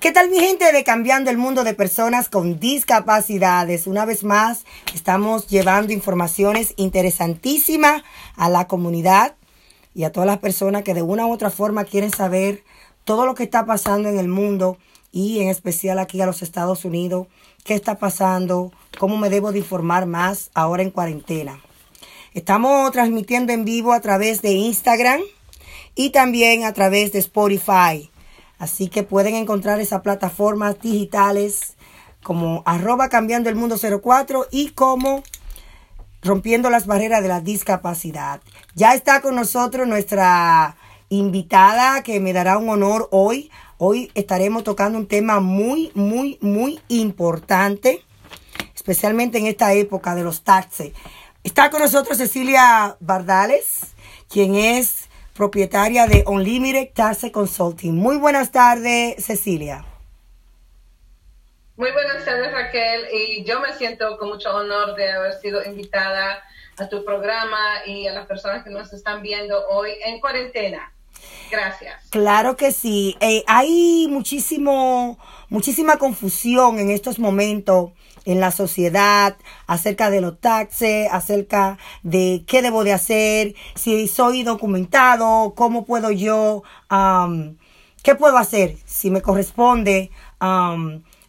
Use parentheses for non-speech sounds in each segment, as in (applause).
¿Qué tal mi gente de Cambiando el Mundo de Personas con Discapacidades? Una vez más, estamos llevando informaciones interesantísimas a la comunidad y a todas las personas que de una u otra forma quieren saber todo lo que está pasando en el mundo y en especial aquí a los Estados Unidos, qué está pasando, cómo me debo de informar más ahora en cuarentena. Estamos transmitiendo en vivo a través de Instagram y también a través de Spotify. Así que pueden encontrar esas plataformas digitales como arroba cambiando el mundo 04 y como rompiendo las barreras de la discapacidad. Ya está con nosotros nuestra invitada que me dará un honor hoy. Hoy estaremos tocando un tema muy, muy, muy importante, especialmente en esta época de los taxes. Está con nosotros Cecilia Bardales, quien es propietaria de Unlimited Tax Consulting. Muy buenas tardes, Cecilia. Muy buenas tardes, Raquel. Y yo me siento con mucho honor de haber sido invitada a tu programa y a las personas que nos están viendo hoy en cuarentena. Gracias. Claro que sí. Eh, hay muchísimo, muchísima confusión en estos momentos en la sociedad acerca de los taxes, acerca de qué debo de hacer, si soy documentado, cómo puedo yo, qué puedo hacer si me corresponde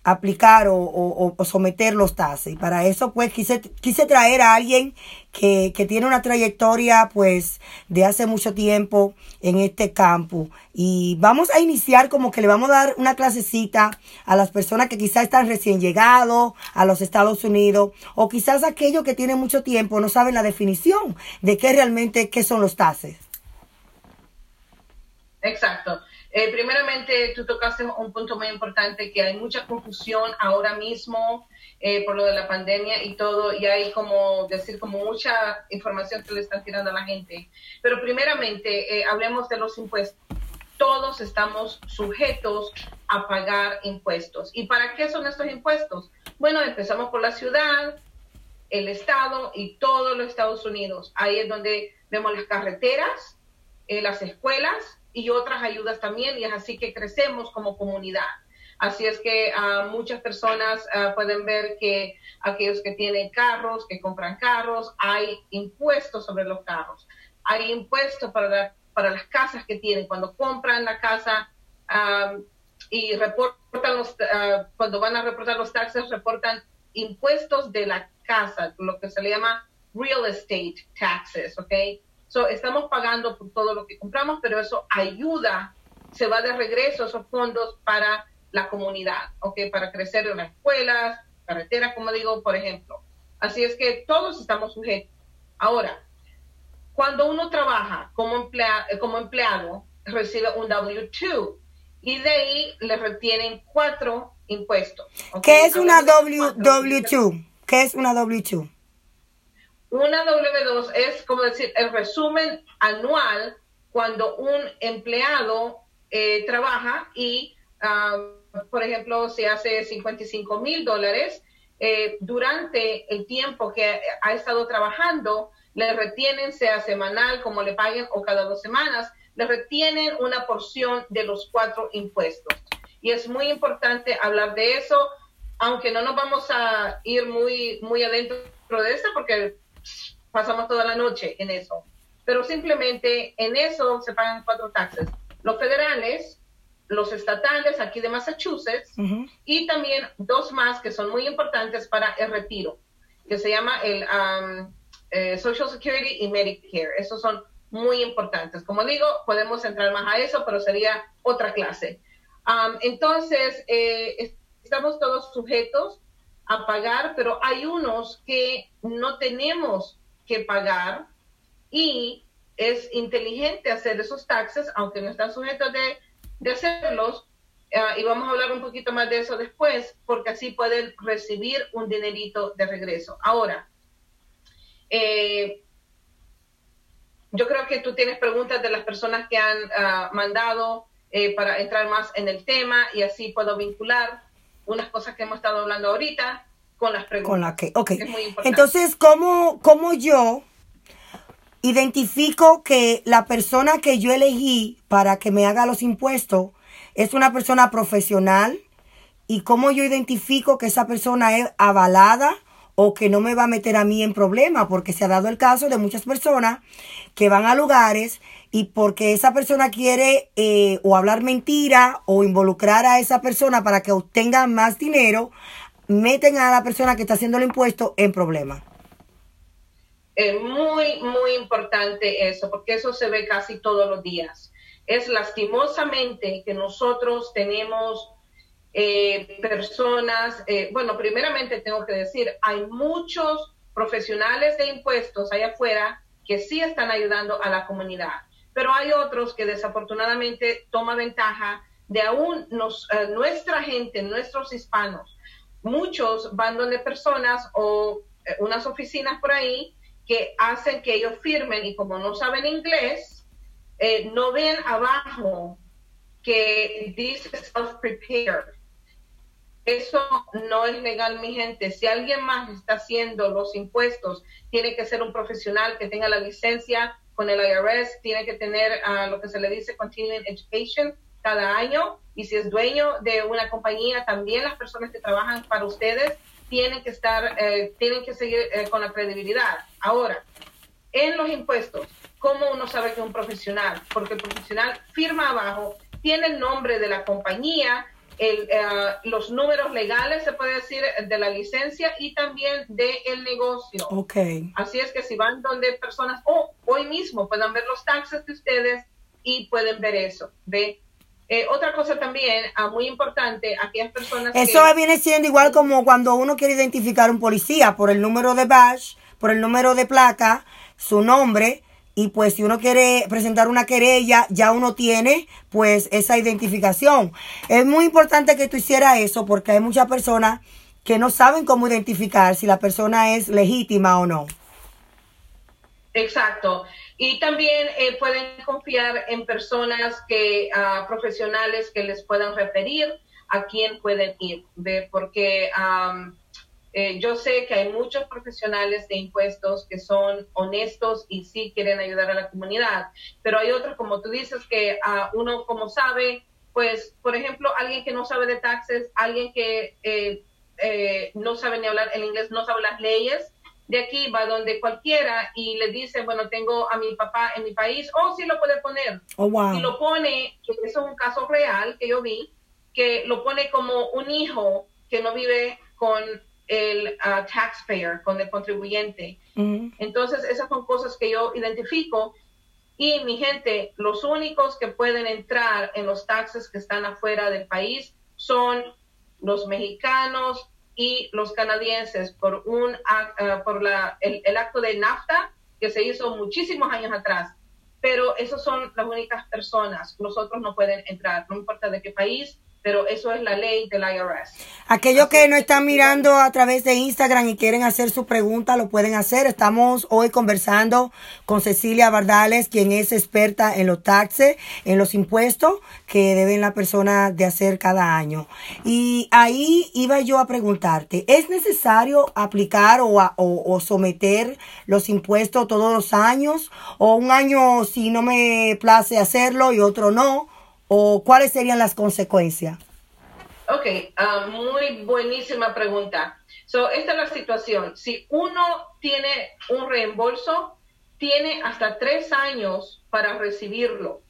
aplicar o, someter los taxes. Y para eso, pues, quise, quise traer a alguien que, que, tiene una trayectoria, pues, de hace mucho tiempo en este campo. Y vamos a iniciar como que le vamos a dar una clasecita a las personas que quizás están recién llegados a los Estados Unidos, o quizás aquellos que tienen mucho tiempo no saben la definición de qué realmente, qué son los taxes. Exacto. Eh, primeramente, tú tocaste un punto muy importante, que hay mucha confusión ahora mismo eh, por lo de la pandemia y todo, y hay como decir, como mucha información que le están tirando a la gente. Pero primeramente, eh, hablemos de los impuestos. Todos estamos sujetos a pagar impuestos. ¿Y para qué son estos impuestos? Bueno, empezamos por la ciudad, el estado y todos los Estados Unidos. Ahí es donde vemos las carreteras, las escuelas, y otras ayudas también, y es así que crecemos como comunidad. Así es que uh, muchas personas uh, pueden ver que aquellos que tienen carros, que compran carros, hay impuestos sobre los carros, hay impuestos para, para las casas que tienen. Cuando compran la casa um, y reportan los, uh, cuando van a reportar los taxes, reportan impuestos de la casa, lo que se le llama real estate taxes, ¿ok? So, estamos pagando por todo lo que compramos, pero eso ayuda, se va de regreso esos fondos para la comunidad, ¿ok? Para crecer en las escuelas, carreteras, como digo, por ejemplo. Así es que todos estamos sujetos. Ahora, cuando uno trabaja como, emplea, como empleado, recibe un W2 y de ahí le retienen cuatro impuestos. ¿Qué es una w, W2? ¿Qué es una W2? Una W2 es como decir el resumen anual cuando un empleado eh, trabaja y, ah, por ejemplo, se hace 55 mil dólares, eh, durante el tiempo que ha estado trabajando, le retienen, sea semanal, como le paguen, o cada dos semanas, le retienen una porción de los cuatro impuestos. Y es muy importante hablar de eso, aunque no nos vamos a ir muy, muy adentro de esto, porque pasamos toda la noche en eso. Pero simplemente en eso se pagan cuatro taxes. Los federales, los estatales aquí de Massachusetts y también dos más que son muy importantes para el retiro, que se llama el um, eh, Social Security y Medicare. Esos son muy importantes. Como digo, podemos entrar más a eso, pero sería otra clase. Um, entonces, eh, estamos todos sujetos a pagar, pero hay unos que no tenemos que pagar y es inteligente hacer esos taxes, aunque no están sujetos de, de hacerlos, ah, y vamos a hablar un poquito más de eso después, porque así pueden recibir un dinerito de regreso. Ahora, eh, yo creo que tú tienes preguntas de las personas que han ah, mandado eh, para entrar más en el tema y así puedo vincular unas cosas que hemos estado hablando ahorita con las preguntas. Con la que, ok. Entonces, ¿cómo, ¿cómo yo identifico que la persona que yo elegí para que me haga los impuestos es una persona profesional y cómo yo identifico que esa persona es avalada o que no me va a meter a mí en problemas, porque se ha dado el caso de muchas personas que van a lugares y porque esa persona quiere eh, o hablar mentira o involucrar a esa persona para que obtenga más dinero, meten a la persona que está haciendo el impuesto en problemas. Es muy, muy importante eso, porque eso se ve casi todos los días. Es lastimosamente que nosotros tenemos eh, personas, eh, bueno, primeramente tengo que decir, hay muchos profesionales de impuestos allá afuera que sí están ayudando a la comunidad, pero hay otros que desafortunadamente toman ventaja de aún nos, eh, nuestra gente, nuestros hispanos. Muchos van donde personas o unas oficinas por ahí que hacen que ellos firmen y como no saben inglés, eh, no ven abajo que dice self-prepared. Eso no es legal, mi gente. Si alguien más está haciendo los impuestos, tiene que ser un profesional que tenga la licencia con el IRS, tiene que tener uh, lo que se le dice continuing education cada año. Y si es dueño de una compañía, también las personas que trabajan para ustedes tienen que estar, eh, tienen que seguir eh, con la credibilidad. Ahora, en los impuestos, ¿cómo uno sabe que es un profesional? Porque el profesional firma abajo, tiene el nombre de la compañía, el, eh, los números legales, se puede decir, de la licencia y también del el negocio. Okay. Así es que si van donde personas, o hoy mismo puedan ver los taxes de ustedes y pueden ver eso. ¿ve? Eh, otra cosa también, ah, muy importante, aquellas personas Eso viene siendo igual como cuando uno quiere identificar a un policía por el número de badge, por el número de placa, su nombre, y pues si uno quiere presentar una querella, ya uno tiene pues esa identificación. Es muy importante que tú hicieras eso porque hay muchas personas que no saben cómo identificar si la persona es legítima o no. Exacto. Y también eh, pueden confiar en personas que, uh, profesionales que les puedan referir a quién pueden ir, ¿ve? porque um, eh, yo sé que hay muchos profesionales de impuestos que son honestos y sí quieren ayudar a la comunidad, pero hay otros, como tú dices, que uh, uno como sabe, pues, por ejemplo, alguien que no sabe de taxes, alguien que eh, eh, no sabe ni hablar el inglés, no sabe las leyes, de aquí va donde cualquiera y le dice, bueno, tengo a mi papá en mi país, o oh, sí lo puede poner. Oh, wow. Y lo pone, que eso es un caso real que yo vi, que lo pone como un hijo que no vive con el uh, taxpayer, con el contribuyente. Entonces, esas son cosas que yo identifico. Y mi gente, los únicos que pueden entrar en los taxes que están afuera del país son los mexicanos, y los canadienses por, un, uh, por la, el, el, acto de NAFTA que se hizo muchísimos años atrás. Pero esas son las únicas personas. Los otros no pueden entrar, no importa de qué país, pero eso es la ley del IRS. Aquellos que no están mirando a través de Instagram y quieren hacer su pregunta, lo pueden hacer. Estamos hoy conversando con Cecilia Bardales, quien es experta en los taxes, en los impuestos que deben la persona de hacer cada año. Y ahí iba yo a preguntarte, ¿es necesario aplicar o, a, o, o someter los impuestos todos los años? ¿O un año si no me place hacerlo y otro no? O cuáles serían las consecuencias? Ok, uh, muy buenísima pregunta. So, esta es la situación. Si uno tiene un reembolso, tiene hasta tres años para recibirlo.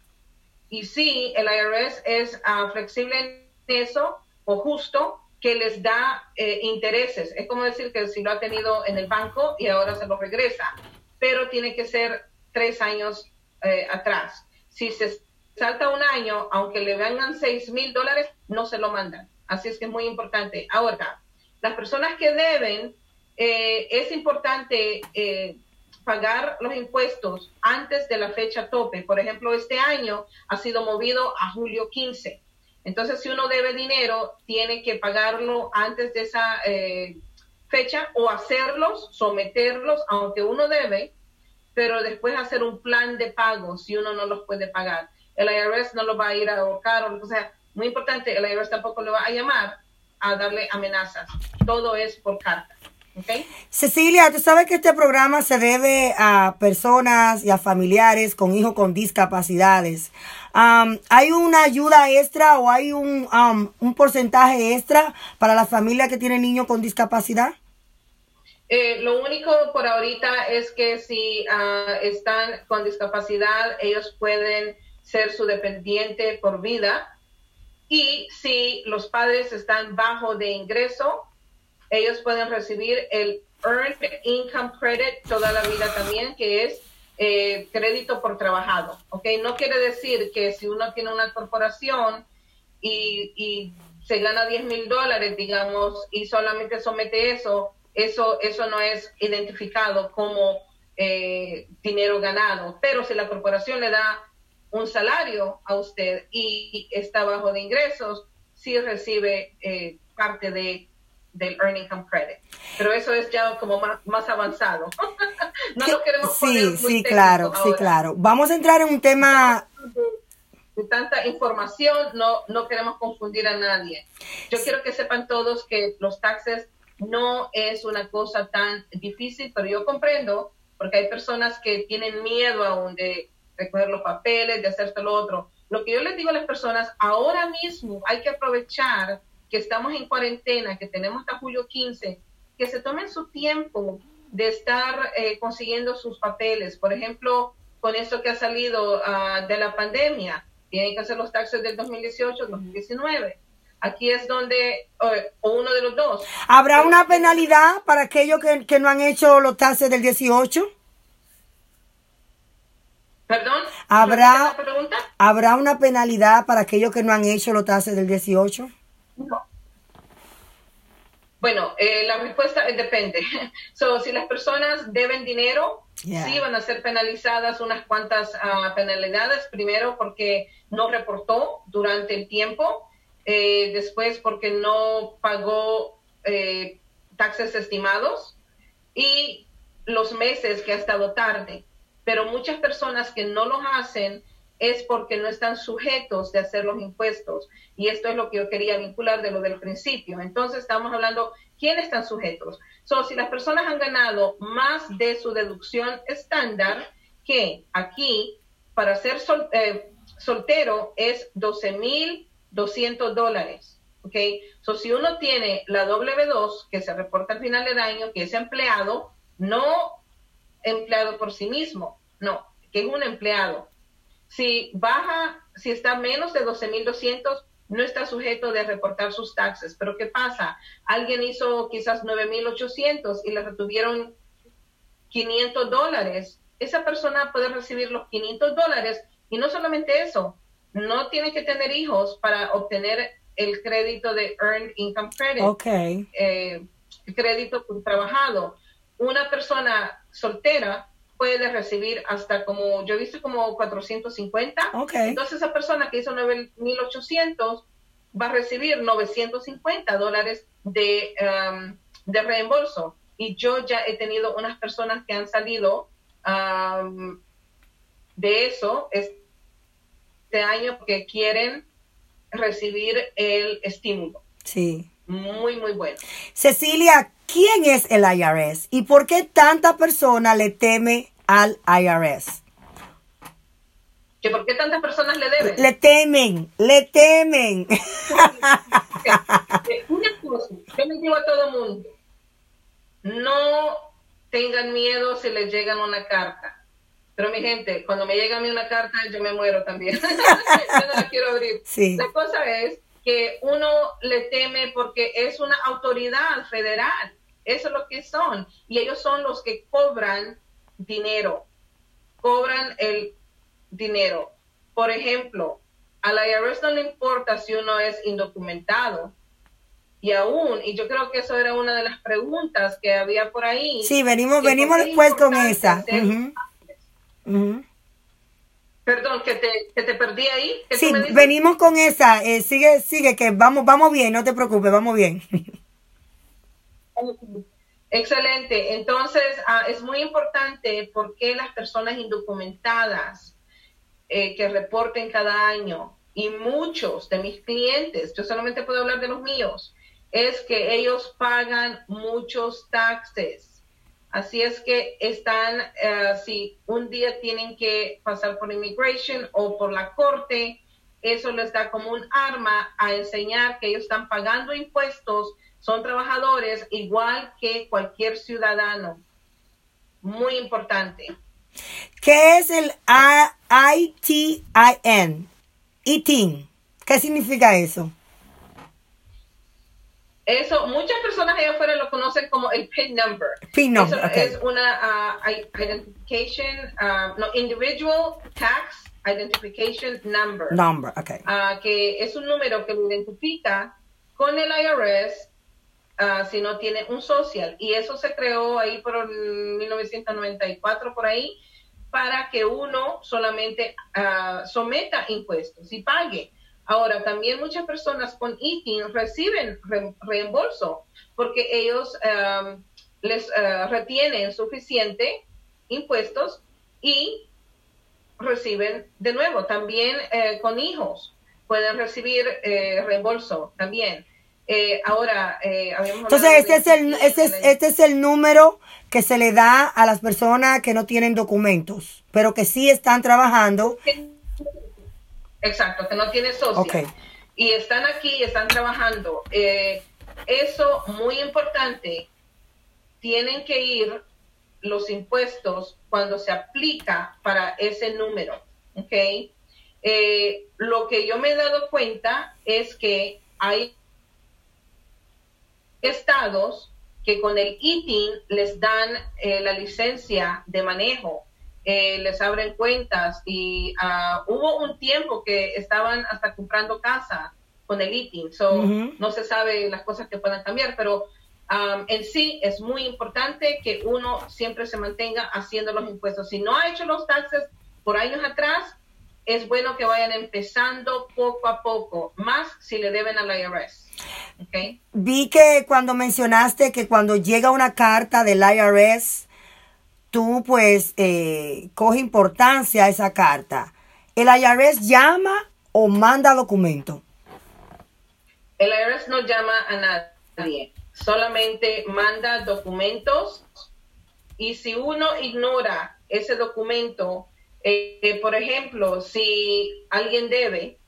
Y si el IRS es uh, flexible en eso o justo, que les da eh, intereses. Es como decir que si lo ha tenido en el banco y ahora se lo regresa, pero tiene que ser tres años eh, atrás. Si se salta un año, aunque le vengan 6 mil dólares, no se lo mandan. Así es que es muy importante. Ahora, las personas que deben, eh, es importante eh, pagar los impuestos antes de la fecha tope. Por ejemplo, este año ha sido movido a julio 15. Entonces, si uno debe dinero, tiene que pagarlo antes de esa eh, fecha o hacerlos, someterlos, aunque uno debe, pero después hacer un plan de pago si uno no los puede pagar el IRS no lo va a ir a ahorcar, o, sea, muy importante, el IRS tampoco lo va a llamar a darle amenazas. Todo es por carta. Cecilia, tú sabes que este programa se debe a personas y a familiares con hijos con discapacidades. ¿Hay una ayuda extra o hay un, un porcentaje extra para las familias que tienen niños con discapacidad? Eh, lo único por ahorita es que si ah, están con discapacidad, ellos pueden ser su dependiente por vida. Y si los padres están bajo de ingreso, ellos pueden recibir el Earned Income Credit toda la vida también, que es eh, crédito por trabajado. ¿ok? No quiere decir que si uno tiene una corporación y, se gana 10 mil dólares, digamos, y solamente somete eso, eso, eso no es identificado como eh, dinero ganado. Pero si la corporación le da un salario a usted y está bajo de ingresos, sí recibe eh, parte de del Earning Income Credit. Pero eso es ya como más, avanzado. (laughs) no lo queremos Sí, sí, claro, sí, claro. Vamos a entrar en un tema de tanta información, no, no queremos confundir a nadie. Yo quiero que sepan todos que los taxes no es una cosa tan difícil, pero yo comprendo, porque hay personas que tienen miedo aún de recoger los papeles, de hacer lo otro. Lo que yo les digo a las personas, ahora mismo hay que aprovechar que estamos en cuarentena, que tenemos hasta julio 15, que se tomen su tiempo de estar eh, consiguiendo sus papeles. Por ejemplo, con esto que ha salido ah, de la pandemia, tienen que hacer los taxes del 2018, 2019. Aquí es donde, o, uno de los dos. ¿Habrá una penalidad para aquellos que, no han hecho los taxes del 18? ¿Perdón? ¿Habrá, ¿Habrá una penalidad para aquellos que no han hecho los taxes del 18? No. Bueno, eh, la respuesta depende. (laughs) So, si las personas deben dinero, sí van a ser penalizadas unas cuantas ah, penalidades. Primero, porque no reportó durante el tiempo. Eh, después porque no pagó eh, taxes estimados y los meses que ha estado tarde. Pero muchas personas que no los hacen es porque no están sujetos de hacer los impuestos. Y esto es lo que yo quería vincular de lo del principio. Entonces estamos hablando, ¿quiénes están sujetos? So, si las personas han ganado más de su deducción estándar, que aquí para ser eh, soltero es 12 mil 200 dólares. ¿Ok? So, si uno tiene la W2 que se reporta al final del año, que es empleado, no empleado por sí mismo, no, que es un empleado. Si baja, si está menos de 12.200, no está sujeto de reportar sus taxes. Pero ¿qué pasa? Alguien hizo quizás 9.800 y le retuvieron 500 dólares. Esa persona puede recibir los 500 dólares y no solamente eso, no tiene que tener hijos para obtener el crédito de Earned Income Credit. Ok. Eh, crédito por trabajado. Una persona soltera puede recibir hasta como, yo he visto como 450. Ok. Entonces esa persona que hizo 9.800 va a recibir 950 dólares de, um, de reembolso. Y yo ya he tenido unas personas que han salido um, de eso. Es, este año que quieren recibir el estímulo. Sí. Muy, muy bueno. Cecilia, ¿quién es el IRS y por qué tanta persona le teme al IRS? ¿Que ¿Por qué tantas personas le deben? Le temen, le temen. Una cosa, yo le digo a todo mundo, no tengan miedo si les llegan una carta pero mi gente, cuando me llega a mí una carta, yo me muero también. (laughs) yo no la quiero abrir. La cosa es que uno le teme porque es una autoridad federal. Eso es lo que son. Y ellos son los que cobran dinero. Cobran el dinero. Por ejemplo, a la IRS no le importa si uno es indocumentado. Y aún, y yo creo que eso era una de las preguntas que había por ahí. Sí, venimos, venimos después con esa. Perdón, que te, que te perdí ahí. Sí, venimos con esa. Eh, sigue, sigue, que vamos, vamos bien, no te preocupes, vamos bien. (laughs) Excelente. Entonces, ah, es muy importante porque las personas indocumentadas eh, que reporten cada año y muchos de mis clientes, yo solamente puedo hablar de los míos, es que ellos pagan muchos taxes. Así es que están, eh, si un día tienen que pasar por immigration o por la corte, eso les da como un arma a enseñar que ellos están pagando impuestos, son trabajadores igual que cualquier ciudadano. Muy importante. ¿Qué es el ITIN? ITIN. ¿Qué significa eso? Eso, muchas personas allá afuera lo conocen como el PIN number. PIN number, Eso es una uh, identification, uh, no, individual tax identification number. Number, okay. Uh, que es un número que lo identifica con el IRS si no tiene un social. Y eso se creó ahí por 1994, por ahí, para que uno solamente someta impuestos y pague. Ahora, también muchas personas con ITIN reciben reembolso porque ellos um, les uh, retienen suficiente impuestos y reciben de nuevo. También eh, con hijos pueden recibir eh, reembolso también. Eh, ahora, entonces este es el este es, este es el número que se le da a las personas que no tienen documentos, pero que sí están trabajando. Exacto, que no tiene socio. Y están aquí, están trabajando. Eh, eso, muy importante, tienen que ir los impuestos cuando se aplica para ese número. ¿Ok? Eh, lo que yo me he dado cuenta es que hay estados que con el ITIN les dan eh, la licencia de manejo eh, les abren cuentas y uh, hubo un tiempo que estaban hasta comprando casa con el ITIN, so no se sabe las cosas que puedan cambiar, pero um, en sí es muy importante que uno siempre se mantenga haciendo los impuestos. Si no ha hecho los taxes por años atrás, es bueno que vayan empezando poco a poco, más si le deben al IRS. Okay. Vi que cuando mencionaste que cuando llega una carta del IRS, tú pues eh, coge importancia a esa carta. ¿El IRS llama o manda documento? El IRS no llama a nadie, solamente manda documentos y si uno ignora ese documento, eh, por ejemplo, si alguien debe,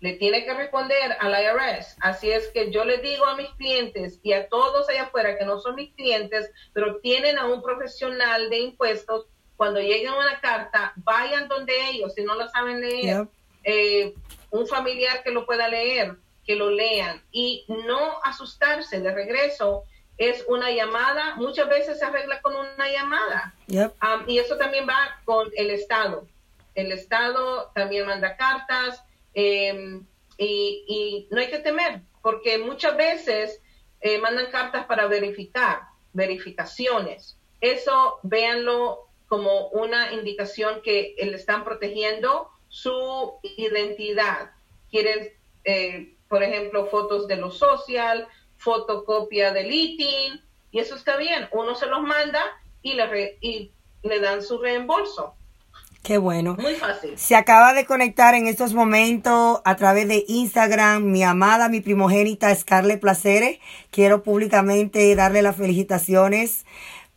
le tiene que responder al IRS. Así es que yo le digo a mis clientes y a todos allá afuera que no son mis clientes, pero tienen a un profesional de impuestos, cuando lleguen una carta, vayan donde ellos, si no lo saben leer, eh, un familiar que lo pueda leer, que lo lean y no asustarse de regreso. Es una llamada, muchas veces se arregla con una llamada. Um, y eso también va con el Estado. El Estado también manda cartas, Em, y, no hay que temer, porque muchas veces eh, mandan cartas para verificar, verificaciones. Eso véanlo como una indicación que le están protegiendo su identidad. Quieren, eh, por ejemplo, fotos de lo social, fotocopia del ITIN, y eso está bien. Uno se los manda y le, y le dan su reembolso. Qué bueno. Muy fácil. Se acaba de conectar en estos momentos a través de Instagram mi amada, mi primogénita Scarlett Placeres. Quiero públicamente darle las felicitaciones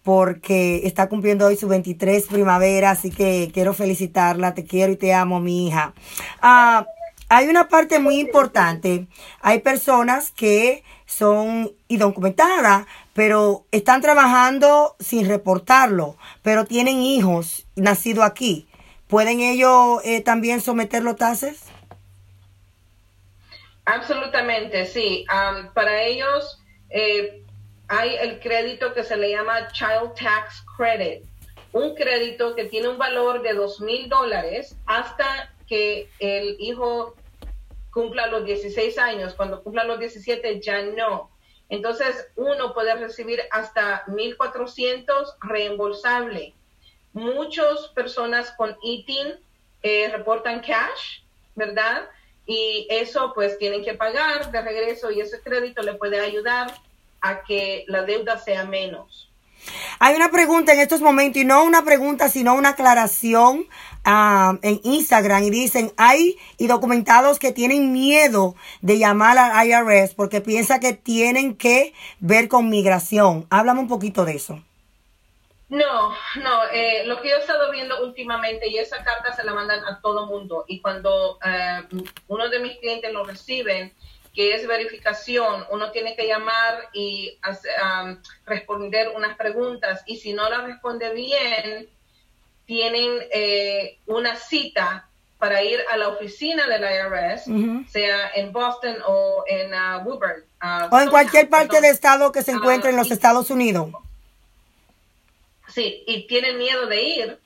porque está cumpliendo hoy su 23 primavera, así que quiero felicitarla, te quiero y te amo, mi hija. Ah, hay una parte muy importante. Hay personas que son indocumentadas, pero están trabajando sin reportarlo, pero tienen hijos nacidos aquí. ¿Pueden ellos eh, también someter los taxes? Absolutamente, sí. para ellos eh, hay el crédito que se le llama Child Tax Credit, un crédito que tiene un valor de dos mil dólares hasta que el hijo cumpla los 16 años. Cuando cumpla los 17 ya no. Entonces uno puede recibir hasta 1.400 reembolsable muchas personas con ITIN eh, reportan cash, ¿verdad? Y eso pues tienen que pagar de regreso y ese crédito le puede ayudar a que la deuda sea menos. Hay una pregunta en estos momentos, y no una pregunta, sino una aclaración ah, en Instagram. Y dicen, hay y documentados que tienen miedo de llamar al IRS porque piensa que tienen que ver con migración. Háblame un poquito de eso. No, no, eh, lo que yo he estado viendo últimamente, y esa carta se la mandan a todo mundo, y cuando eh, uno de mis clientes lo reciben, que es verificación, uno tiene que llamar y responder unas preguntas y si no la responde bien, tienen eh, una cita para ir a la oficina del IRS, sea en Boston o en uh, Woburn. Uh, o en cualquier parte del estado que se encuentre en los Estados Unidos. Sí, y tienen miedo de ir,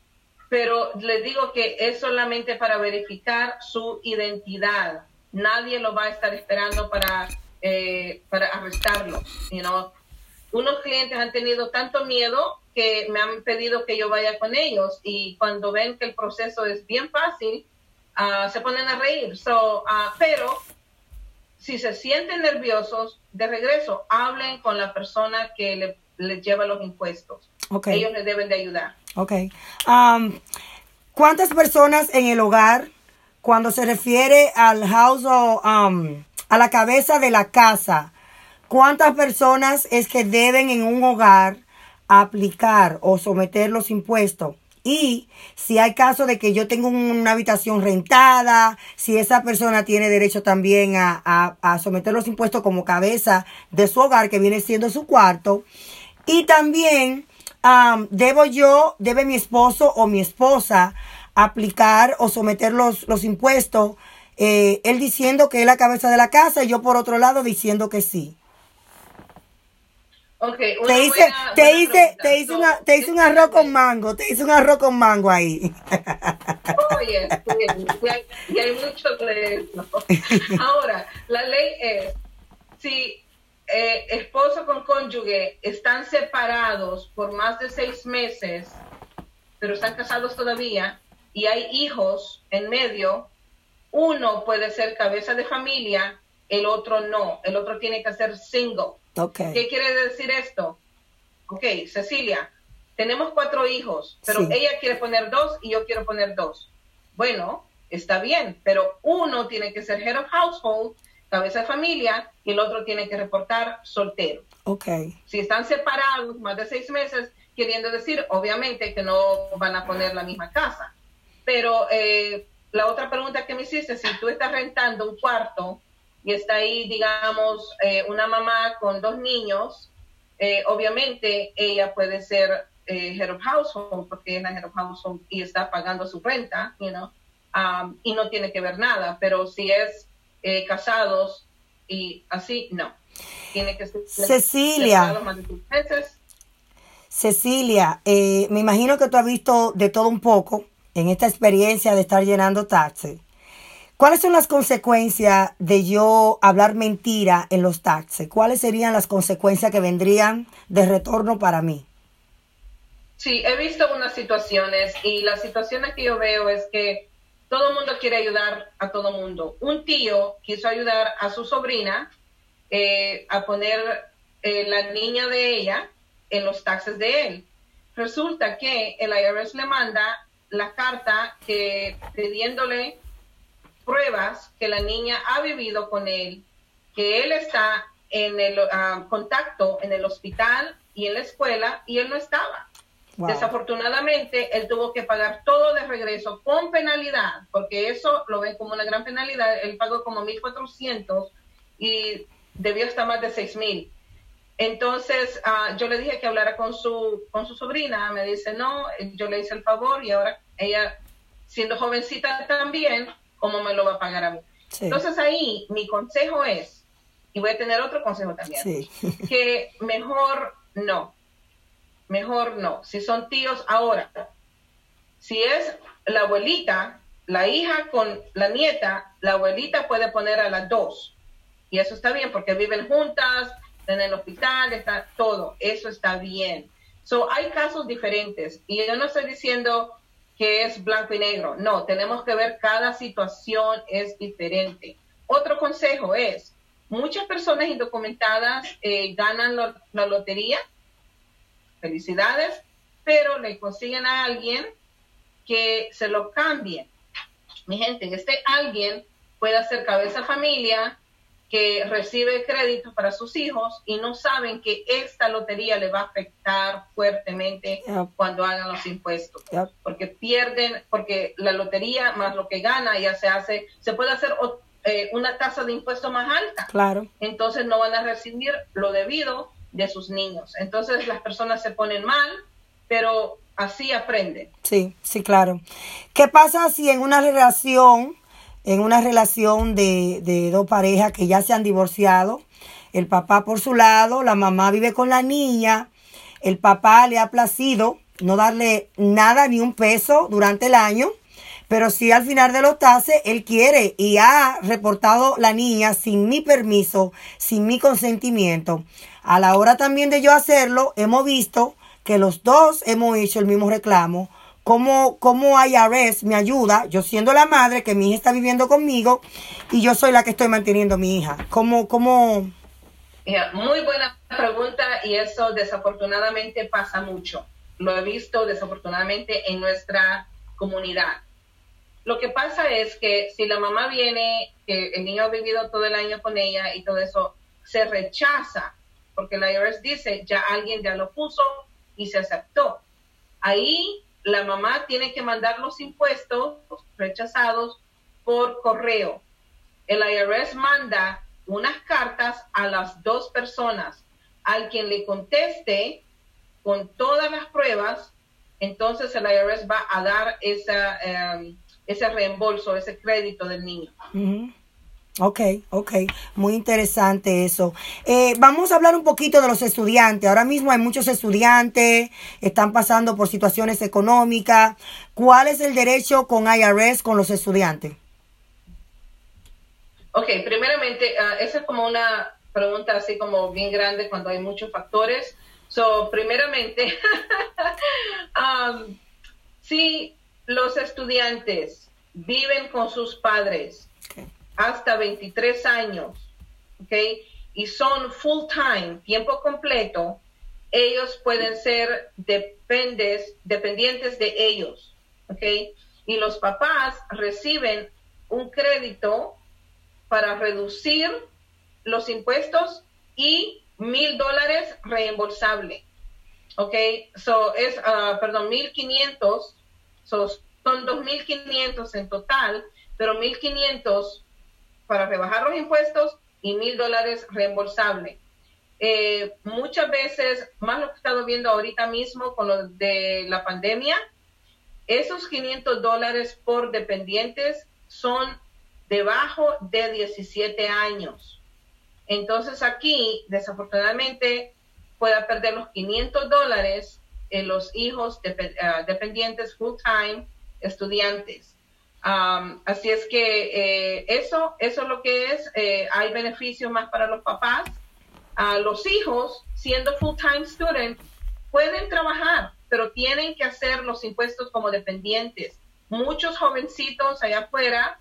pero les digo que es solamente para verificar su identidad nadie lo va a estar esperando para, eh, para arrestarlo. You know? Unos clientes han tenido tanto miedo que me han pedido que yo vaya con ellos y cuando ven que el proceso es bien fácil, uh, se ponen a reír. So, uh, pero si se sienten nerviosos, de regreso, hablen con la persona que le, le lleva los impuestos. Okay. Ellos les deben de ayudar. Ok. Um, ¿Cuántas personas en el hogar cuando se refiere al house um, a la cabeza de la casa, ¿cuántas personas es que deben en un hogar aplicar o someter los impuestos? Y si hay caso de que yo tengo una habitación rentada, si esa persona tiene derecho también a, someter los impuestos como cabeza de su hogar, que viene siendo su cuarto. Y también um, debo yo, debe mi esposo o mi esposa aplicar o someter los, los impuestos, eh, él diciendo que es la cabeza de la casa y yo por otro lado diciendo que sí. Okay, te hice, te hice, te hice, una, te hice un arroz con mango, te hice un arroz con mango ahí. Oye, y hay, y hay mucho de eso. Ahora, la ley es, si eh, esposo con cónyuge están separados por más de seis meses, pero están casados todavía, y hay hijos en medio, uno puede ser cabeza de familia, el otro no, el otro tiene que ser single. ¿Qué quiere decir esto? Ok, Cecilia, tenemos cuatro hijos, pero ella quiere poner dos y yo quiero poner dos. Bueno, está bien, pero uno tiene que ser head of household, cabeza de familia, y el otro tiene que reportar soltero. Okay. Si están separados más de seis meses, queriendo decir, obviamente, que no van a poner la misma casa. Pero eh, la otra pregunta que me hiciste, si tú estás rentando un cuarto y está ahí, digamos, eh, una mamá con dos niños, eh, obviamente ella puede ser head of household porque es la head of household y está pagando su renta, you know, um, y no tiene que ver nada. Pero si es casados y así, no. Tiene que ser Cecilia. Cecilia, me imagino que tú has visto de todo un poco en esta experiencia de estar llenando taxes, ¿cuáles son las consecuencias de yo hablar mentira en los taxes? ¿Cuáles serían las consecuencias que vendrían de retorno para mí? Sí, he visto unas situaciones y las situaciones que yo veo es que todo el mundo quiere ayudar a todo el mundo. Un tío quiso ayudar a su sobrina eh, a poner eh, la niña de ella en los taxes de él. Resulta que el IRS le manda la carta que pidiéndole pruebas que la niña ha vivido con él, que él está en el ah, contacto en el hospital y en la escuela y él no estaba. Desafortunadamente, él tuvo que pagar todo de regreso con penalidad, porque eso lo ven como una gran penalidad. Él pagó como 1.400 y debió estar más de 6.000. Entonces, ah, yo le dije que hablara con su, con su sobrina. Me dice, no, yo le hice el favor y ahora ella, siendo jovencita también, ¿cómo me lo va a pagar a mí? Entonces ahí mi consejo es, y voy a tener otro consejo también, (laughs) que mejor no, mejor no. Si son tíos ahora, si es la abuelita, la hija con la nieta, la abuelita puede poner a las dos. Y eso está bien porque viven juntas, en el hospital, está todo, eso está bien. So, hay casos diferentes y yo no estoy diciendo que es blanco y negro, no, tenemos que ver cada situación es diferente. Otro consejo es, muchas personas indocumentadas eh, ganan la lotería, felicidades, pero le consiguen a alguien que se lo cambie. Mi gente, este alguien puede ser cabeza familia, que recibe créditos para sus hijos y no saben que esta lotería le va a afectar fuertemente cuando hagan los impuestos. Porque pierden, porque la lotería más lo que gana ya se hace, se puede hacer eh, una tasa de impuesto más alta. Claro. Entonces no van a recibir lo debido de sus niños. Entonces las personas se ponen mal, pero así aprenden. Sí, sí, claro. ¿Qué pasa si en una relación en una relación de, de dos parejas que ya se han divorciado. El papá por su lado, la mamá vive con la niña. El papá le ha placido no darle nada ni un peso durante el año, pero si al final de los tases él quiere y ha reportado la niña sin mi permiso, sin mi consentimiento. A la hora también de yo hacerlo, hemos visto que los dos hemos hecho el mismo reclamo cómo, cómo IRS me ayuda, yo siendo la madre, que mi hija está viviendo conmigo y yo soy la que estoy manteniendo a mi hija. ¿Cómo, cómo? muy buena pregunta y eso desafortunadamente pasa mucho. Lo he visto desafortunadamente en nuestra comunidad. Lo que pasa es que si la mamá viene, que el niño ha vivido todo el año con ella y todo eso, se rechaza, porque la IRS dice, ya alguien ya lo puso y se aceptó. Ahí la mamá tiene que mandar los impuestos rechazados por correo. El IRS manda unas cartas a las dos personas. Al quien le conteste con todas las pruebas, entonces el IRS va a dar esa, em, ese reembolso, ese crédito del niño. Ok, ok, muy interesante eso. Eh, vamos a hablar un poquito de los estudiantes. Ahora mismo hay muchos estudiantes, están pasando por situaciones económicas. ¿Cuál es el derecho con IRS con los estudiantes? Ok, primeramente, uh, esa es como una pregunta así como bien grande cuando hay muchos factores. So, primeramente, (laughs) um, si los estudiantes viven con sus padres, hasta 23 años, ¿ok? Y son full time, tiempo completo, ellos pueden ser dependes, dependientes de ellos, ¿ok? Y los papás reciben un crédito para reducir los impuestos y mil dólares reembolsable. ¿Ok? So es, uh, perdón, mil quinientos, so, son dos mil quinientos en total, pero mil quinientos para rebajar los impuestos y mil dólares reembolsable. Eh, muchas veces, más lo que he estado viendo ahorita mismo con lo de la pandemia, esos 500 dólares por dependientes son debajo de 17 años. Entonces aquí, desafortunadamente, pueda perder los 500 dólares los hijos ah, dependientes full time estudiantes así es que eh, eso, eso es lo que es. Eh, hay beneficios más para los papás. a los hijos, siendo full-time student, pueden trabajar, pero tienen que hacer los impuestos como dependientes. Muchos jovencitos allá afuera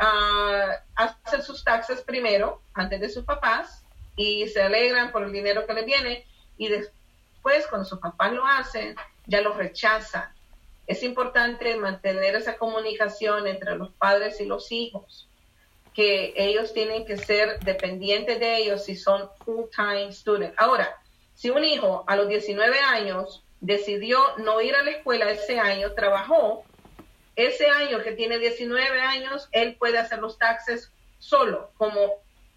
uh, hacen sus taxes primero, antes de sus papás, y se alegran por el dinero que les viene, y después, cuando sus papás lo hacen, ya lo rechazan es importante mantener esa comunicación entre los padres y los hijos, que ellos tienen que ser dependientes de ellos si son full-time students. Ahora, si un hijo a los 19 años decidió no ir a la escuela ese año, trabajó, ese año que tiene 19 años, él puede hacer los taxes solo, como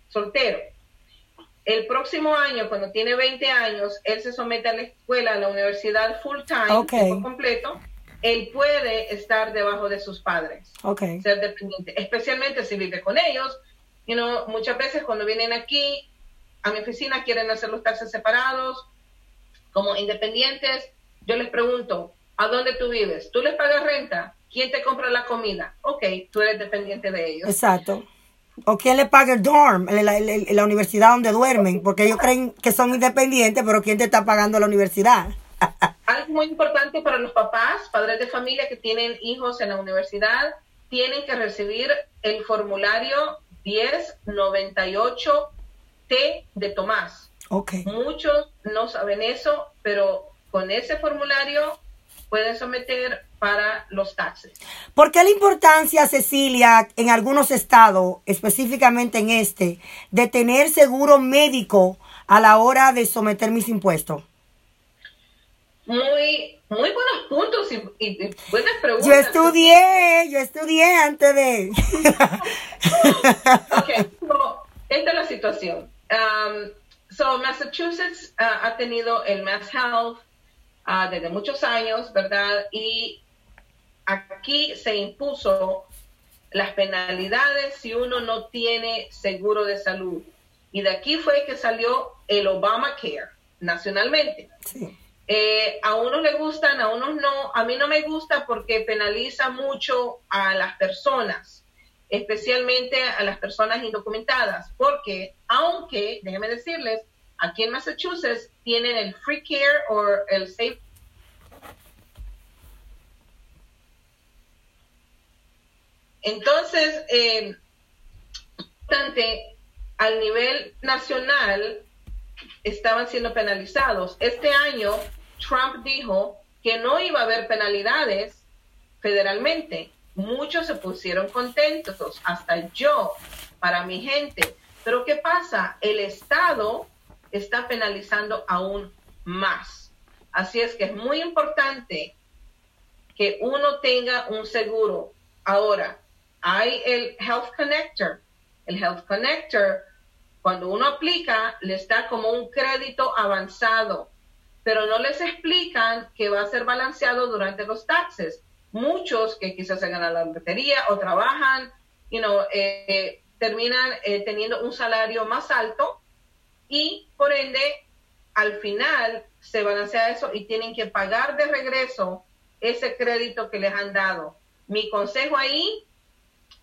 soltero. El próximo año, cuando tiene 20 años, él se somete a la escuela, a la universidad full time, tiempo completo, él puede estar debajo de sus padres, ser dependiente, especialmente si vive con ellos. You know, muchas veces cuando vienen aquí a mi oficina quieren hacer los taxes separados, como independientes. Yo les pregunto, ¿a dónde tú vives? ¿Tú les pagas renta? ¿Quién te compra la comida? Ok, tú eres dependiente de ellos. Exacto. ¿O quién le paga el dorm, la, la universidad donde duermen? Porque ellos creen que son independientes, pero ¿quién te está pagando la universidad? (laughs) Muy importante para los papás, padres de familia que tienen hijos en la universidad, tienen que recibir el formulario 1098T de Tomás. Okay. Muchos no saben eso, pero con ese formulario pueden someter para los taxes. ¿Por qué la importancia, Cecilia, en algunos estados, específicamente en este, de tener seguro médico a la hora de someter mis impuestos? Muy, muy buenos puntos y, buenas preguntas. Yo estudié, yo estudié antes de... ok, esta es la situación. Um, so, Massachusetts uh, ha tenido el Mass Health uh, desde muchos años, ¿verdad? Y aquí se impuso las penalidades si uno no tiene seguro de salud. Y de aquí fue que salió el Obamacare nacionalmente. Eh, a unos le gustan, a unos no. A mí no me gusta porque penaliza mucho a las personas, especialmente a las personas indocumentadas, porque aunque, déjenme decirles, aquí en Massachusetts tienen el Free Care o el Safe Entonces, eh, al nivel nacional estaban siendo penalizados. Este año Trump dijo que no iba a haber penalidades federalmente. Muchos se pusieron contentos, hasta yo, para mi gente. Pero ¿qué pasa? El Estado está penalizando aún más. Así es que es muy importante que uno tenga un seguro. Ahora, hay el Health Connector. El Health Connector, cuando uno aplica, le está como un crédito avanzado, pero no les explican que va a ser balanceado durante los taxes. Muchos que quizás se ganan la lotería o trabajan, you know, eh, terminan eh, teniendo un salario más alto y por ende al final se balancea eso y tienen que pagar de regreso ese crédito que les han dado. Mi consejo ahí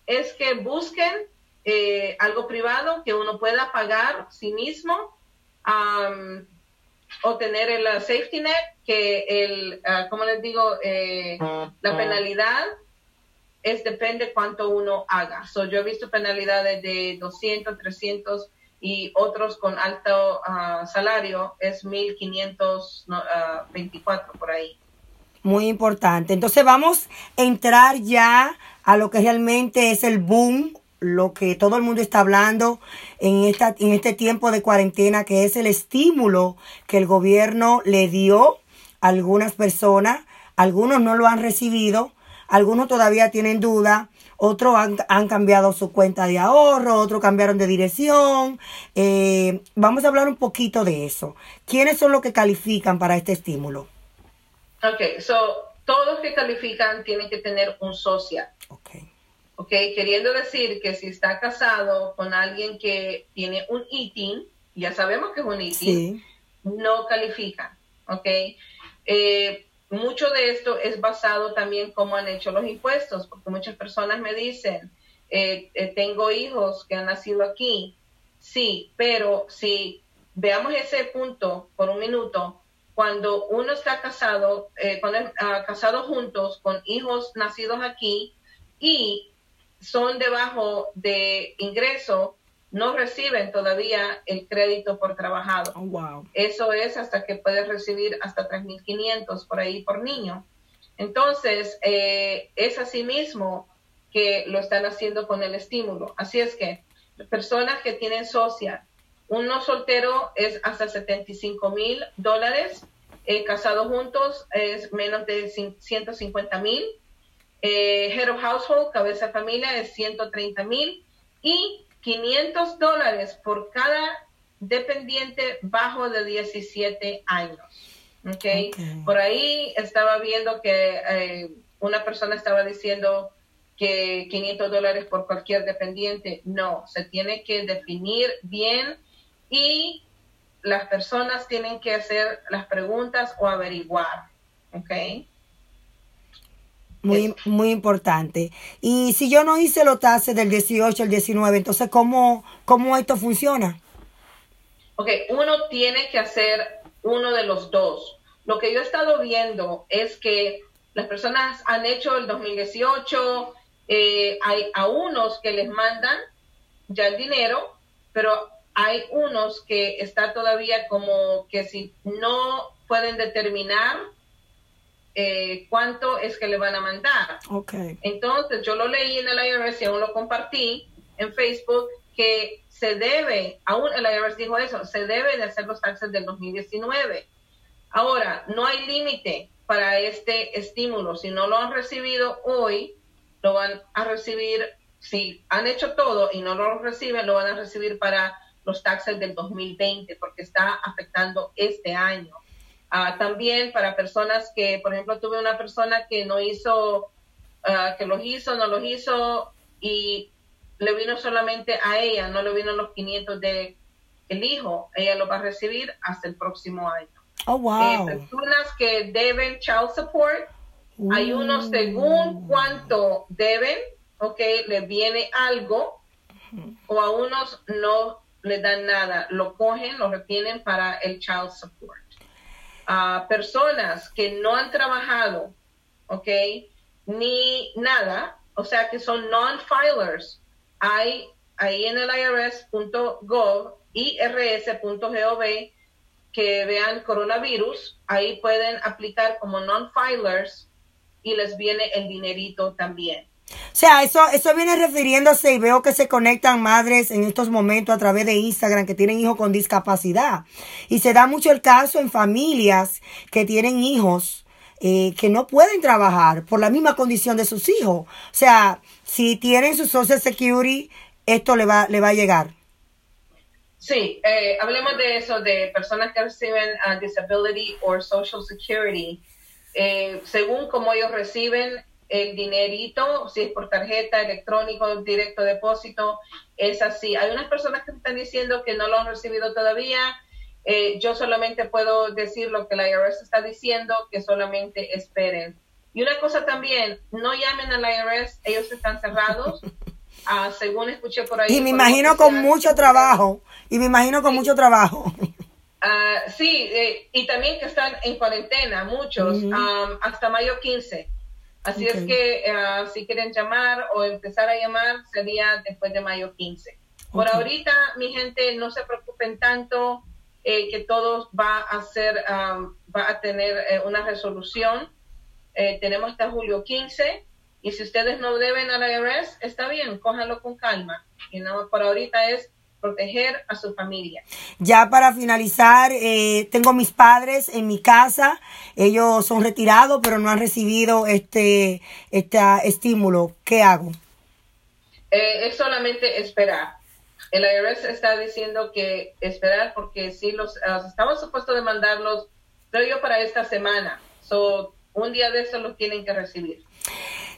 es que busquen eh, algo privado que uno pueda pagar sí mismo o tener el uh, safety net, que el, uh, como les digo, eh, la penalidad es depende cuánto uno haga. So, yo he visto penalidades de 200, 300 y otros con alto uh, salario es 1524 por ahí. Muy importante. Entonces vamos a entrar ya a lo que realmente es el boom, lo que todo el mundo está hablando en, esta, en este tiempo de cuarentena, que es el estímulo que el gobierno le dio a algunas personas. Algunos no lo han recibido, algunos todavía tienen duda, otros han, cambiado su cuenta de ahorro, otros cambiaron de dirección. Eh, vamos a hablar un poquito de eso. ¿Quiénes son los que califican para este estímulo? Ok, so todos que califican tienen que tener un social. Okay. Ok. Queriendo decir que si está casado con alguien que tiene un ITIN, ya sabemos que es un ITIN, no califica. Ok. Eh, mucho de esto es basado también cómo han hecho los impuestos, porque muchas personas me dicen, eh, eh, tengo hijos que han nacido aquí, sí, pero si veamos ese punto por un minuto, cuando uno está casado, eh, ah, casado juntos con hijos nacidos aquí y son debajo de ingreso, no reciben todavía el crédito por trabajado. Oh, wow. Eso es hasta que puedes recibir hasta 3.500 por ahí por niño. Entonces, eh, es así mismo que lo están haciendo con el estímulo. Así es que personas que tienen socia uno soltero es hasta 75 mil dólares, eh, casados juntos es menos de 150 mil, eh, Head of Household, cabeza de familia, es 130 mil y 500 dólares por cada dependiente bajo de 17 años. Okay. Por ahí estaba viendo que eh, una persona estaba diciendo que 500 dólares por cualquier dependiente. No, se tiene que definir bien y las personas tienen que hacer las preguntas o averiguar. ¿Ok? Muy, muy importante. Y si yo no hice los taxes del 18 al 19, entonces, ¿cómo, ¿cómo esto funciona? Ok, uno tiene que hacer uno de los dos. Lo que yo he estado viendo es que las personas han hecho el 2018, eh, hay a unos que les mandan ya el dinero, pero hay unos que está todavía como que si no pueden determinar eh, cuánto es que le van a mandar. Okay. Entonces, yo lo leí en el IRS y aún lo compartí en Facebook que se debe, aún el IRS dijo eso, se debe de hacer los taxes del 2019. Ahora, no hay límite para este estímulo. Si no lo han recibido hoy, lo van a recibir, si han hecho todo y no lo reciben, lo van a recibir para los taxes del 2020 porque está afectando este año. Ah, también para personas que, por ejemplo, tuve una persona que no hizo, ah, que los hizo, no los hizo y le vino solamente a ella, no le vino los 500 de el hijo, ella lo va a recibir hasta el próximo año. Oh, wow. Eh, personas que deben child support, hay unos según cuánto deben, ok, le viene algo, o a unos no le dan nada, lo cogen, lo retienen para el child support. A personas que no han trabajado, ok, ni nada, o sea que son non-filers, hay ahí en el irs.gov, irs.gov, que vean coronavirus, ahí pueden aplicar como non-filers y les viene el dinerito también. O sea, eso, eso viene refiriéndose y veo que se conectan madres en estos momentos a través de Instagram que tienen hijos con discapacidad. Y se da mucho el caso en familias que tienen hijos eh, que no pueden trabajar por la misma condición de sus hijos. O sea, si tienen su Social Security, esto le va, le va a llegar. Sí, eh, hablemos de eso, de personas que reciben uh, disability or social security. Eh, según cómo ellos reciben el dinerito, si es por tarjeta, electrónico, directo depósito, es así. Hay unas personas que están diciendo que no lo han recibido todavía. Eh, yo solamente puedo decir lo que la IRS está diciendo, que solamente esperen. Y una cosa también, no llamen al IRS, ellos están cerrados. (laughs) Ah, según escuché por ahí. Y me imagino con mucho trabajo. Y me imagino con mucho trabajo. (laughs) Ah, sí, eh, y también que están en cuarentena, muchos, hasta mayo 15. Así es que uh, si quieren llamar o empezar a llamar, sería después de mayo 15. Por ahorita, mi gente, no se preocupen tanto eh, que todo va a ser, va a tener eh, una resolución. tenemos hasta julio 15 y si ustedes no deben a la IRS, está bien, cójanlo con calma. Y no, por ahorita es proteger a su familia. Ya para finalizar, eh, tengo mis padres en mi casa, ellos son retirados, pero no han recibido este, este estímulo. ¿Qué hago? Eh, es solamente esperar. El IRS está diciendo que esperar porque si los estamos supuestos de mandarlos, creo yo, para esta semana. So, un día de eso los tienen que recibir.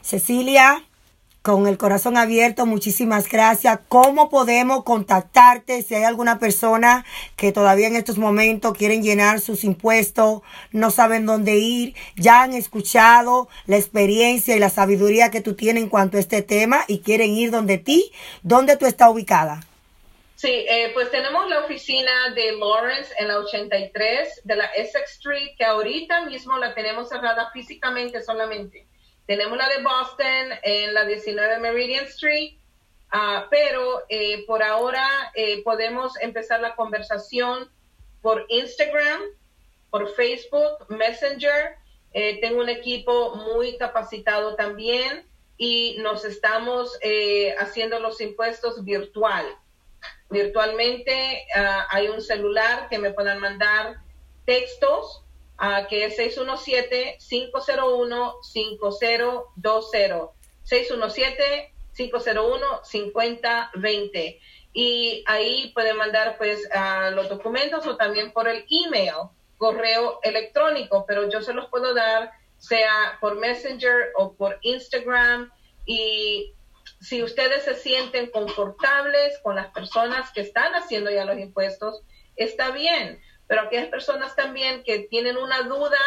Cecilia, con el corazón abierto, muchísimas gracias. ¿Cómo podemos contactarte si hay alguna persona que todavía en estos momentos quieren llenar sus impuestos, no saben dónde ir, ya han escuchado la experiencia y la sabiduría que tú tienes en cuanto a este tema y quieren ir donde ti? ¿Dónde tú estás ubicada? Sí, eh, pues tenemos la oficina de Lawrence en la 83 de la Essex Street, que ahorita mismo la tenemos cerrada físicamente solamente. Tenemos la de Boston en la 19 Meridian Street, ah, pero eh, por ahora eh, podemos empezar la conversación por Instagram, por Facebook, Messenger. Eh, tengo un equipo muy capacitado también y nos estamos haciendo los impuestos virtual. Virtualmente ah, hay un celular que me puedan mandar textos uh, que es 617-501-5020. 617-501-5020. Y ahí pueden mandar pues uh, los documentos o también por el email, correo electrónico, pero yo se los puedo dar sea por Messenger o por Instagram. Y si ustedes se sienten confortables con las personas que están haciendo ya los impuestos, está bien pero aquellas personas también que tienen una duda,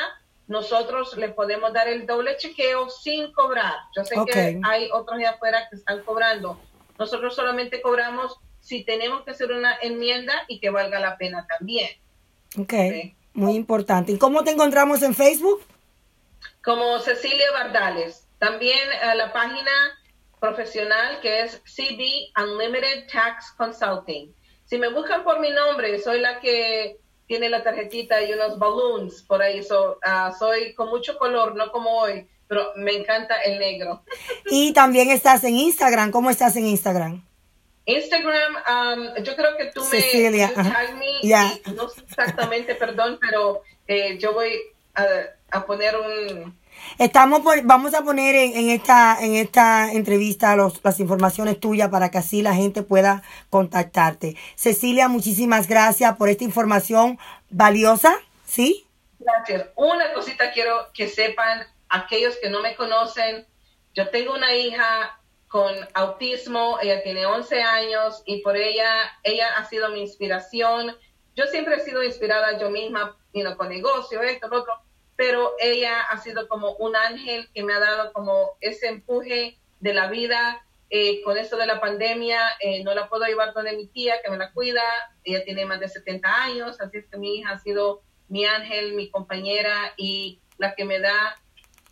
nosotros le podemos dar el doble chequeo sin cobrar. Yo sé que hay otros de afuera que están cobrando. Nosotros solamente cobramos si tenemos que hacer una enmienda y que valga la pena también. Ok, muy importante. ¿Y cómo te encontramos en Facebook? Como Cecilia Bardales. También a la página profesional que es CB Unlimited Tax Consulting. Si me buscan por mi nombre, soy la que tiene la tarjetita y unos balloons por ahí. Ah, soy con mucho color, no como hoy, pero me encanta el negro. Y también estás en Instagram. ¿Cómo estás en Instagram? Instagram, um, yo creo que tú Cecilia, me... No sé exactamente, perdón, pero eh, yo voy a, a poner un Estamos vamos a poner en, esta en esta entrevista las informaciones tuyas para que así la gente pueda contactarte. Cecilia, muchísimas gracias por esta información valiosa, ¿sí? Gracias. Una cosita quiero que sepan aquellos que no me conocen. Yo tengo una hija con autismo, ella tiene 11 años y por ella, ella ha sido mi inspiración. Yo siempre he sido inspirada yo misma, con negocio, esto, lo otro pero ella ha sido como un ángel que me ha dado como ese empuje de la vida. Eh, con esto de la pandemia, eh, no la puedo llevar donde mi tía, que me la cuida, ella tiene más de 70 años, así es que mi hija ha sido mi ángel, mi compañera y la que me da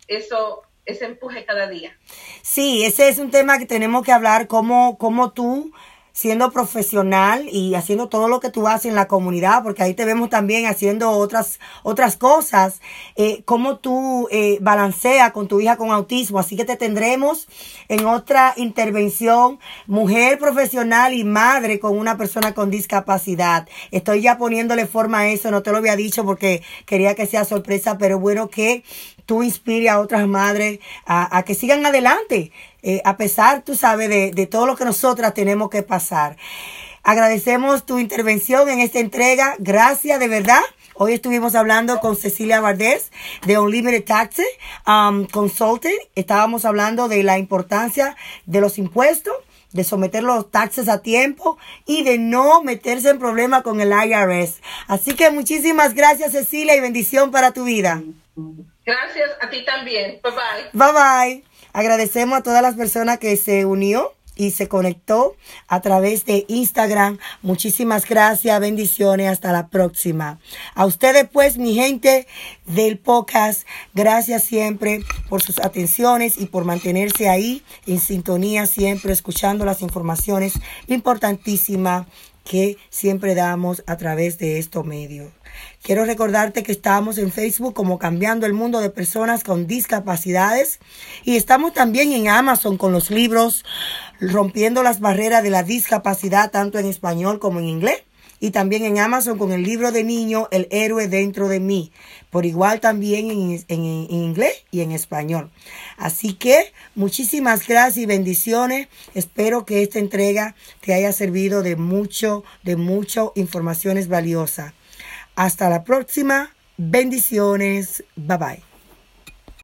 eso, ese empuje cada día. Sí, ese es un tema que tenemos que hablar, cómo, cómo tú siendo profesional y haciendo todo lo que tú haces en la comunidad, porque ahí te vemos también haciendo otras, otras cosas, eh, cómo tú eh, balanceas con tu hija con autismo. Así que te tendremos en otra intervención, mujer profesional y madre con una persona con discapacidad. Estoy ya poniéndole forma a eso, no te lo había dicho porque quería que sea sorpresa, pero bueno que tú inspires a otras madres a, a que sigan adelante eh, a pesar, tú sabes, de, de todo lo que nosotras tenemos que pasar. Agradecemos tu intervención en esta entrega. Gracias, de verdad. Hoy estuvimos hablando con Cecilia Valdés de Unlimited Taxes um, Consulting. Estábamos hablando de la importancia de los impuestos, de someter los taxes a tiempo y de no meterse en problemas con el IRS. Así que muchísimas gracias, Cecilia, y bendición para tu vida. Gracias a ti también. Bye bye. Bye bye. Agradecemos a todas las personas que se unió y se conectó a través de Instagram. Muchísimas gracias, bendiciones, hasta la próxima. A ustedes pues, mi gente del podcast, gracias siempre por sus atenciones y por mantenerse ahí en sintonía siempre, escuchando las informaciones importantísimas que siempre damos a través de estos medios. Quiero recordarte que estamos en Facebook como Cambiando el Mundo de Personas con Discapacidades y estamos también en Amazon con los libros Rompiendo las Barreras de la Discapacidad, tanto en español como en inglés. Y también en Amazon con el libro de niño El héroe dentro de mí. Por igual también en, en inglés y en español. Así que muchísimas gracias y bendiciones. Espero que esta entrega te haya servido de mucho, de mucho informaciones valiosas. Hasta la próxima. Bendiciones. Bye bye.